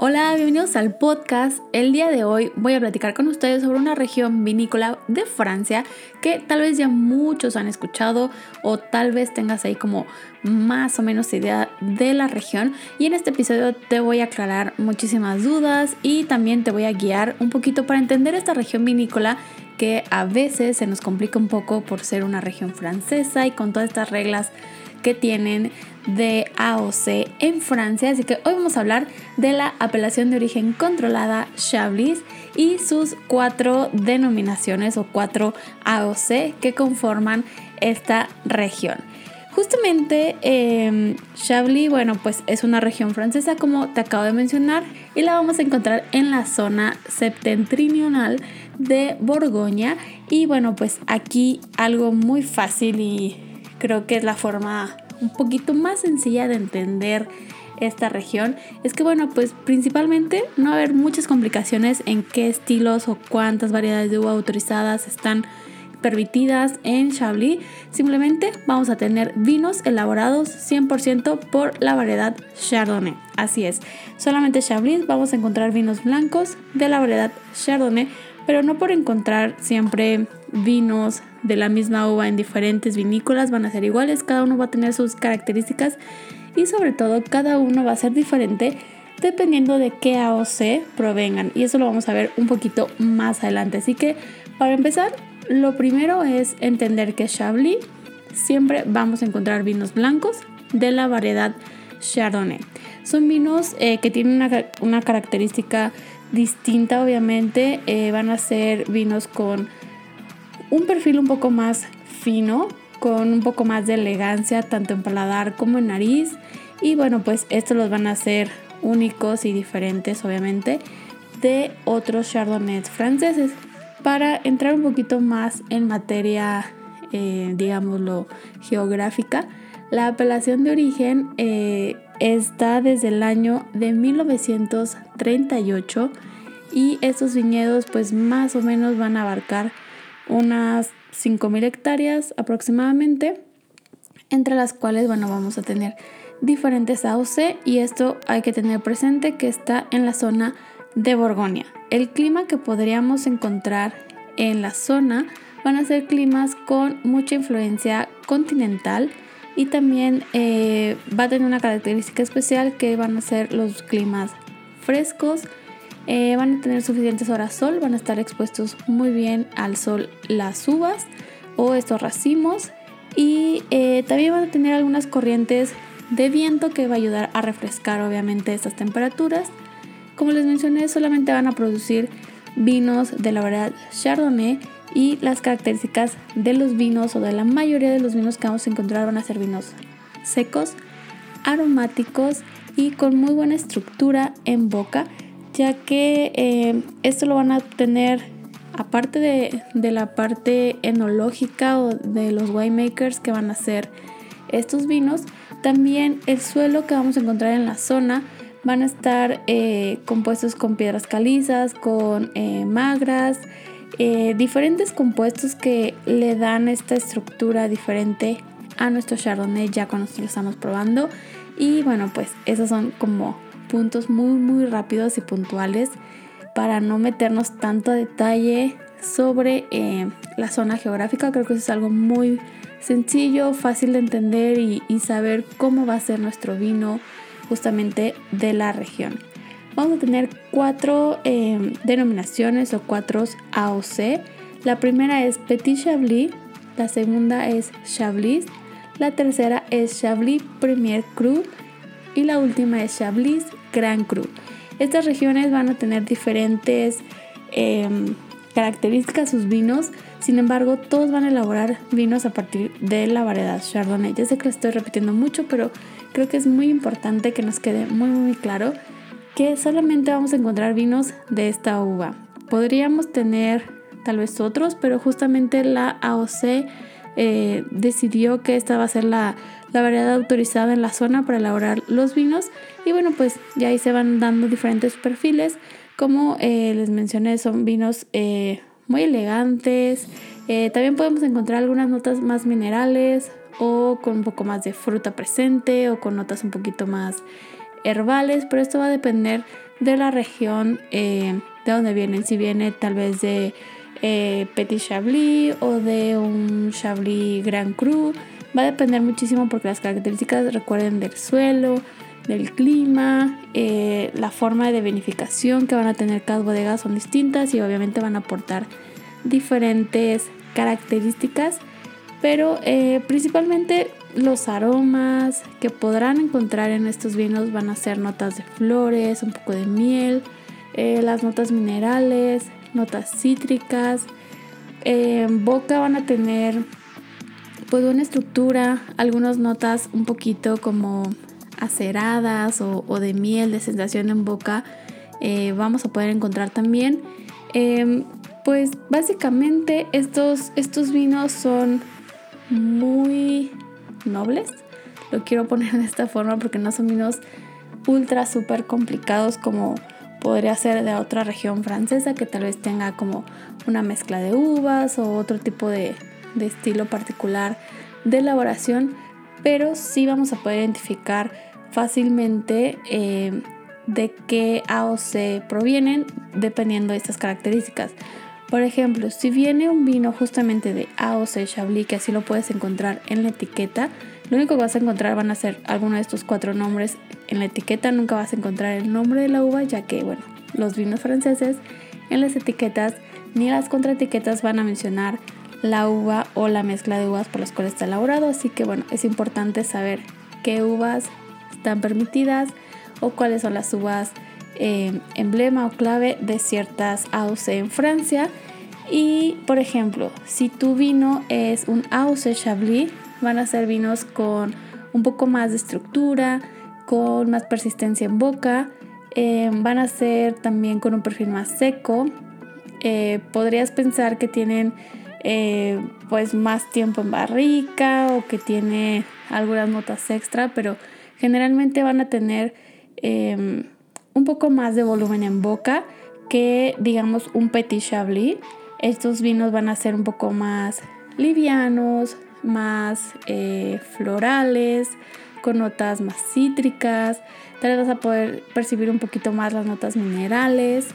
Hola, bienvenidos al podcast. El día de hoy voy a platicar con ustedes sobre una región vinícola de Francia que tal vez ya muchos han escuchado o tal vez tengas ahí como más o menos idea de la región. Y en este episodio te voy a aclarar muchísimas dudas y también te voy a guiar un poquito para entender esta región vinícola que a veces se nos complica un poco por ser una región francesa y con todas estas reglas que tienen de AOC en Francia. Así que hoy vamos a hablar de la apelación de origen controlada Chablis y sus cuatro denominaciones o cuatro AOC que conforman esta región. Justamente eh, Chablis, bueno, pues es una región francesa como te acabo de mencionar y la vamos a encontrar en la zona septentrional de Borgoña y bueno, pues aquí algo muy fácil y creo que es la forma un poquito más sencilla de entender esta región es que bueno pues principalmente no va a haber muchas complicaciones en qué estilos o cuántas variedades de uva autorizadas están permitidas en Chablis. Simplemente vamos a tener vinos elaborados 100% por la variedad Chardonnay. Así es solamente Chablis vamos a encontrar vinos blancos de la variedad Chardonnay pero no por encontrar siempre vinos de la misma uva en diferentes vinícolas van a ser iguales, cada uno va a tener sus características y sobre todo cada uno va a ser diferente dependiendo de qué AOC provengan y eso lo vamos a ver un poquito más adelante. Así que para empezar, lo primero es entender que Chablis siempre vamos a encontrar vinos blancos de la variedad Chardonnay. Son vinos eh, que tienen una, una característica distinta obviamente. Eh, van a ser vinos con un perfil un poco más fino, con un poco más de elegancia tanto en paladar como en nariz. Y bueno, pues estos los van a ser únicos y diferentes obviamente de otros chardonnays franceses. Para entrar un poquito más en materia, eh, digámoslo, geográfica, la apelación de origen eh, está desde el año de 1938 y estos viñedos pues más o menos van a abarcar unas 5.000 hectáreas aproximadamente, entre las cuales bueno vamos a tener diferentes AOC y esto hay que tener presente que está en la zona de Borgoña. El clima que podríamos encontrar en la zona van a ser climas con mucha influencia continental, y también eh, va a tener una característica especial que van a ser los climas frescos, eh, van a tener suficientes horas sol, van a estar expuestos muy bien al sol las uvas o estos racimos y eh, también van a tener algunas corrientes de viento que va a ayudar a refrescar obviamente estas temperaturas. Como les mencioné, solamente van a producir vinos de la variedad Chardonnay y las características de los vinos o de la mayoría de los vinos que vamos a encontrar van a ser vinos secos, aromáticos y con muy buena estructura en boca, ya que eh, esto lo van a obtener aparte de, de, la parte enológica o de los winemakers que van a hacer estos vinos, también el suelo que vamos a encontrar en la zona van a estar eh, compuestos con piedras calizas, con eh, magras, diferentes compuestos que le dan esta estructura diferente a nuestro Chardonnay ya cuando lo estamos probando. Y bueno, pues esos son como puntos muy muy rápidos y puntuales para no meternos tanto a detalle sobre eh, la zona geográfica. Creo que eso es algo muy sencillo, fácil de entender y, saber cómo va a ser nuestro vino justamente de la región vamos a tener cuatro em, denominaciones o cuatro AOC. La primera es Petit Chablis, la segunda es Chablis, la tercera es Chablis Premier Cru y la última es Chablis Grand Cru. Estas regiones van a tener diferentes em, características sus vinos, sin embargo todos van a elaborar vinos a partir de la variedad Chardonnay. Ya sé que lo estoy repitiendo mucho, pero creo que es muy importante que nos quede muy muy claro que solamente vamos a encontrar vinos de esta uva. podríamos tener tal vez otros, pero justamente la AOC eh, decidió que esta va a ser la, variedad autorizada en la zona para elaborar los vinos. Y bueno, pues ya ahí se van dando diferentes perfiles. Como eh, les mencioné, son vinos eh, muy elegantes. también podemos encontrar algunas notas más minerales o con un poco más de fruta presente o con notas un poquito más herbales, pero esto va a depender de la región de donde vienen. Si viene tal vez de eh, Petit Chablis o de un Chablis Grand Cru. Va a depender muchísimo porque las características recuerden del suelo, del clima, eh, la forma de vinificación que van a tener cada bodega son distintas y obviamente van a aportar diferentes características, pero eh, principalmente los aromas que podrán encontrar en estos vinos van a ser notas de flores, un poco de miel, las notas minerales, notas cítricas. En boca van a tener pues una estructura, algunas notas un poquito como aceradas o, de miel, de sensación en boca. Eh, vamos a poder encontrar también. Em, pues básicamente estos, estos vinos son muy nobles. Lo quiero poner de esta forma porque no son vinos ultra súper complicados como podría ser de otra región francesa que tal vez tenga como una mezcla de uvas o otro tipo de, estilo particular de elaboración, pero sí vamos a poder identificar fácilmente eh, de qué AOC provienen dependiendo de estas características. Por ejemplo, si viene un vino justamente de AOC Chablis, que así lo puedes encontrar en la etiqueta, lo único que vas a encontrar van a ser alguno de estos cuatro nombres en la etiqueta. Nunca vas a encontrar el nombre de la uva, ya que, bueno, los vinos franceses en las etiquetas ni las contraetiquetas van a mencionar la uva o la mezcla de uvas por las cuales está elaborado. Así que, bueno, es importante saber qué uvas están permitidas o cuáles son las uvas eh, emblema o clave de ciertas AOC en Francia. Y, por ejemplo, si tu vino es un AOC Chablis, Van a ser vinos con un poco más de estructura, con más persistencia en boca. Eh, van a ser también con un perfil más seco. Eh, podrías pensar que tienen eh, pues más tiempo en barrica o que tiene algunas notas extra, pero generalmente van a tener em, un poco más de volumen en boca que digamos un petit chablis. Estos vinos van a ser un poco más livianos, más eh, florales, con notas más cítricas. Tal vez vas a poder percibir un poquito más las notas minerales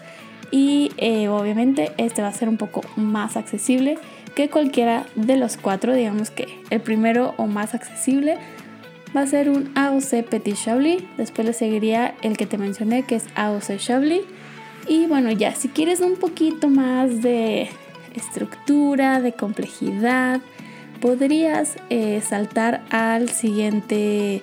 y eh, obviamente este va a ser un poco más accesible que cualquiera de los cuatro. Digamos que el primero o más accesible va a ser un AOC Petit Chablis. Después le seguiría el que te mencioné que es AOC Chablis. Y bueno, ya si quieres un poquito más de estructura, de complejidad, podrías eh, saltar al siguiente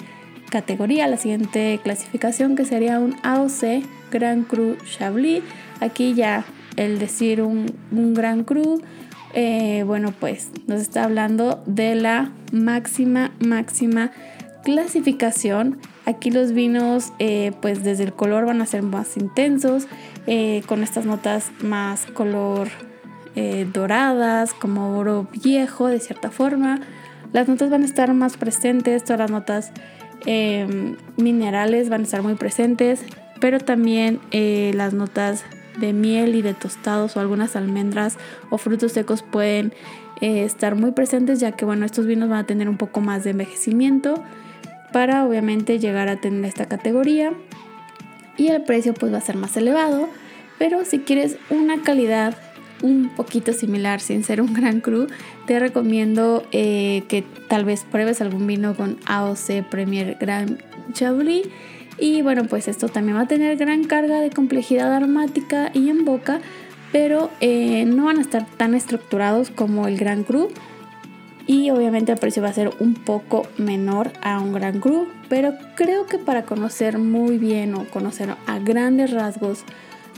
categoría, la siguiente clasificación que sería un AOC Grand Cru Chablis. Aquí ya el decir un, un Grand Cru, eh, bueno pues nos está hablando de la máxima, máxima clasificación. Aquí los vinos eh, pues desde el color van a ser más intensos, con estas notas más color eh, doradas, como oro viejo de cierta forma. Las notas van a estar más presentes, todas las notas em, minerales van a estar muy presentes, pero también eh, las notas de miel y de tostados o algunas almendras o frutos secos pueden eh, estar muy presentes ya que bueno estos vinos van a tener un poco más de envejecimiento para obviamente llegar a tener esta categoría y el precio pues va a ser más elevado pero si quieres una calidad un poquito similar sin ser un gran cru, te recomiendo eh, que tal vez pruebes algún vino con AOC Premier Grand Chablis. Y bueno, pues esto también va a tener gran carga de complejidad aromática y en boca, pero eh, no van a estar tan estructurados como el Gran Cru. Y obviamente el precio va a ser un poco menor a un Gran Cru, pero creo que para conocer muy bien o conocer a grandes rasgos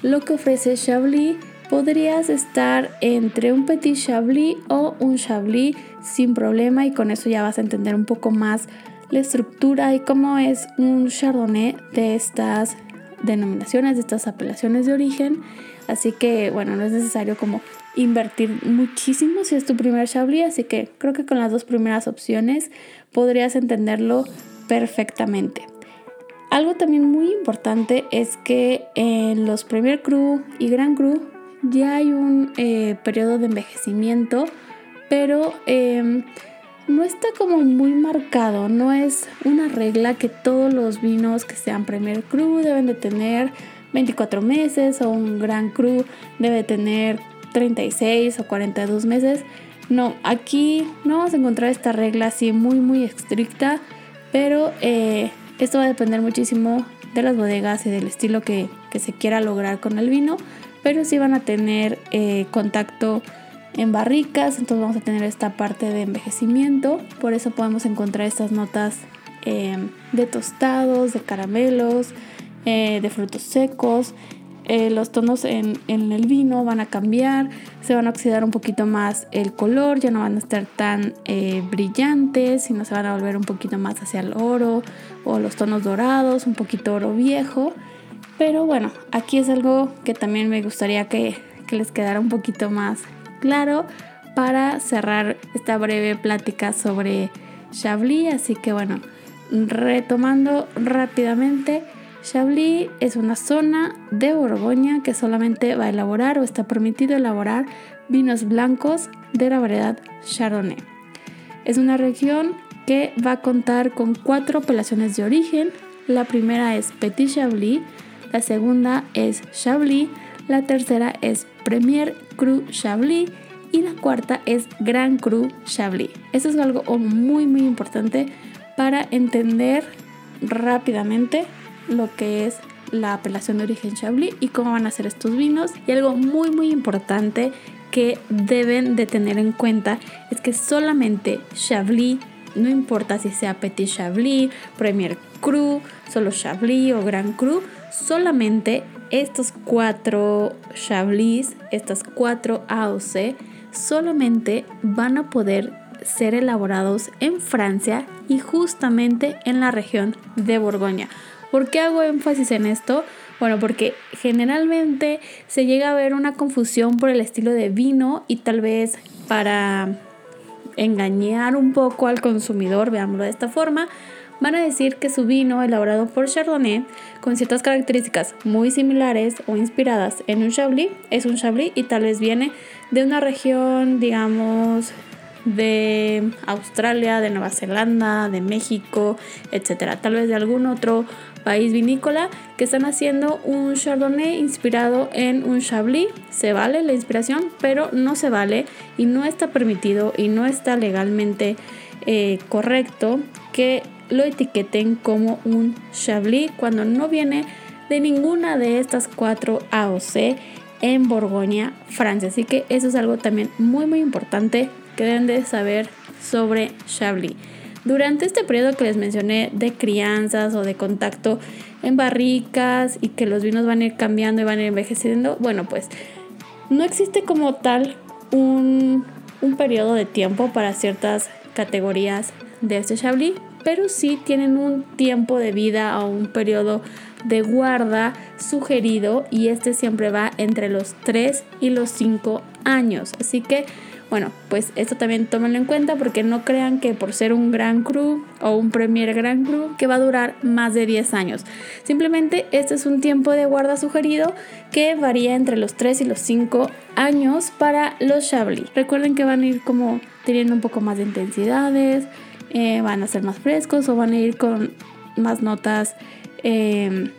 lo que ofrece Chablis, podrías estar entre un petit chablis o un chablis sin problema y con eso ya vas a entender un poco más la estructura y cómo es un chardonnay de estas denominaciones, de estas apelaciones de origen. Así que bueno, no es necesario como invertir muchísimo si es tu primer Chablis, así que creo que con las dos primeras opciones podrías entenderlo perfectamente. Algo también muy importante es que en los Premier Cru y Grand Cru ya hay un eh, periodo de envejecimiento, pero em, no está como muy marcado, no es una regla que todos los vinos que sean Premier Cru deben de tener 24 meses o un Grand Cru debe tener 36 o 42 meses. No, aquí no vamos a encontrar esta regla así muy muy estricta, pero eh, esto va a depender muchísimo de las bodegas y del estilo que, se quiera lograr con el vino, pero sí van a tener eh, contacto en barricas, entonces vamos a tener esta parte de envejecimiento, por eso podemos encontrar estas notas eh, de tostados, de caramelos, de frutos secos, eh, los tonos en, el vino van a cambiar, se van a oxidar un poquito más el color, ya no van a estar tan eh, brillantes, sino se van a volver un poquito más hacia el oro o los tonos dorados, un poquito oro viejo. Pero bueno, aquí es algo que también me gustaría que, les quedara un poquito más claro para cerrar esta breve plática sobre Chablis. Así que bueno, retomando rápidamente. Chablis es una zona de Borgoña que solamente va a elaborar o está permitido elaborar vinos blancos de la variedad Chardonnay. Es una región que va a contar con cuatro apelaciones de origen. La primera es Petit Chablis, la segunda es Chablis, la tercera es Premier Cru Chablis y la cuarta es Grand Cru Chablis. Eso es algo muy muy importante para entender rápidamente lo que es la apelación de origen Chablis y cómo van a ser estos vinos. Y algo muy muy importante que deben de tener en cuenta es que solamente Chablis, no importa si sea Petit Chablis, Premier Cru, solo Chablis o Grand Cru, solamente estos cuatro Chablis, estas cuatro AOC, solamente van a poder ser elaborados en Francia y justamente en la región de Borgoña. ¿Por qué hago énfasis en esto? Bueno, porque generalmente se llega a ver una confusión por el estilo de vino y tal vez para engañar un poco al consumidor, veámoslo de esta forma, van a decir que su vino elaborado por Chardonnay con ciertas características muy similares o inspiradas en un Chablis es un Chablis y tal vez viene de una región, digamos, de Australia, de Nueva Zelanda, de México, etcétera, tal vez de algún otro país vinícola que están haciendo un Chardonnay inspirado en un Chablis. Se vale la inspiración, pero no se vale y no está permitido y no está legalmente eh, correcto que lo etiqueten como un Chablis cuando no viene de ninguna de estas cuatro AOC en Borgoña, Francia. Así que eso es algo también muy muy importante que deben de saber sobre Chablis. Durante este periodo que les mencioné de crianzas o de contacto en barricas y que los vinos van a ir cambiando y van a ir envejeciendo, bueno, pues no existe como tal un, un periodo de tiempo para ciertas categorías de este Chablis, pero sí tienen un tiempo de vida o un periodo de guarda sugerido y este siempre va entre los 3 y los 5 años. Así que bueno, pues esto también tómenlo en cuenta porque no crean que por ser un Gran Cru o un Premier Gran Cru que va a durar más de 10 años. Simplemente este es un tiempo de guarda sugerido que varía entre los 3 y los 5 años para los Chablis. Recuerden que van a ir como teniendo un poco más de intensidades, eh, van a ser más frescos o van a ir con más notas. Em,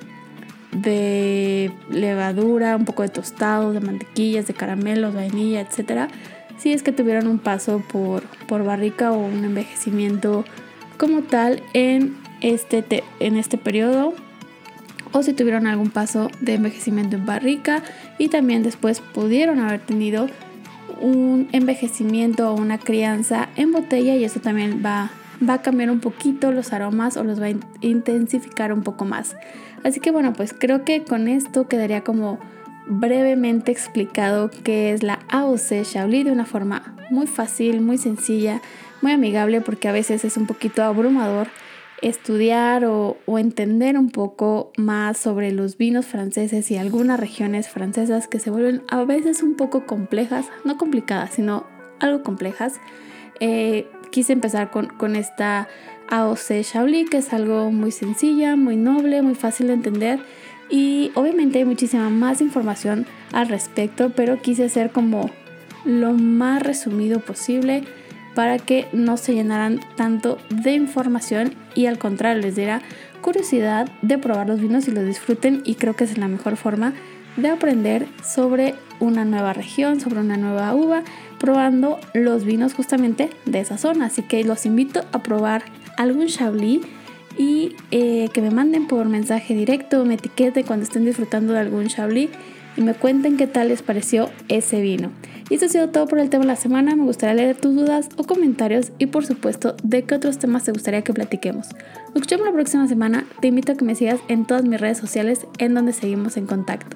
de levadura, un poco de tostados, de mantequillas, de caramelos, vainilla, etcétera si es que tuvieron un paso por, por barrica o un envejecimiento como tal en este, en este periodo o si tuvieron algún paso de envejecimiento en barrica y también después pudieron haber tenido un envejecimiento o una crianza en botella y eso también va, va a cambiar un poquito los aromas o los va a intensificar un poco más. Así que bueno, pues creo que con esto quedaría como brevemente explicado qué es la AOC Chablis de una forma muy fácil, muy sencilla, muy amigable porque a veces es un poquito abrumador estudiar o, entender un poco más sobre los vinos franceses y algunas regiones francesas que se vuelven a veces un poco complejas, no complicadas, sino algo complejas, eh, quise empezar con, con esta AOC Chablis, que es algo muy sencilla, muy noble, muy fácil de entender. Y obviamente hay muchísima más información al respecto, pero quise hacer como lo más resumido posible para que no se llenaran tanto de información y al contrario les diera curiosidad de probar los vinos y los disfruten y creo que es la mejor forma de aprender sobre una nueva región, sobre una nueva uva, probando los vinos justamente de esa zona. Así que los invito a probar algún Chablis y eh, que me manden por mensaje directo, me etiqueten cuando estén disfrutando de algún Chablis y me cuenten qué tal les pareció ese vino. Y eso ha sido todo por el tema de la semana. Me gustaría leer tus dudas o comentarios y por supuesto de qué otros temas te gustaría que platiquemos. Nos escuchamos la próxima semana. Te invito a que me sigas en todas mis redes sociales en donde seguimos en contacto.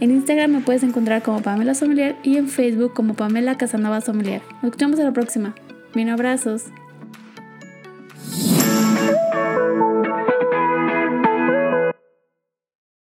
En Instagram me puedes encontrar como Pamela Sommelier y en Facebook como Pamela Casanova Sommelier. Nos escuchamos a la próxima. Bien abrazos.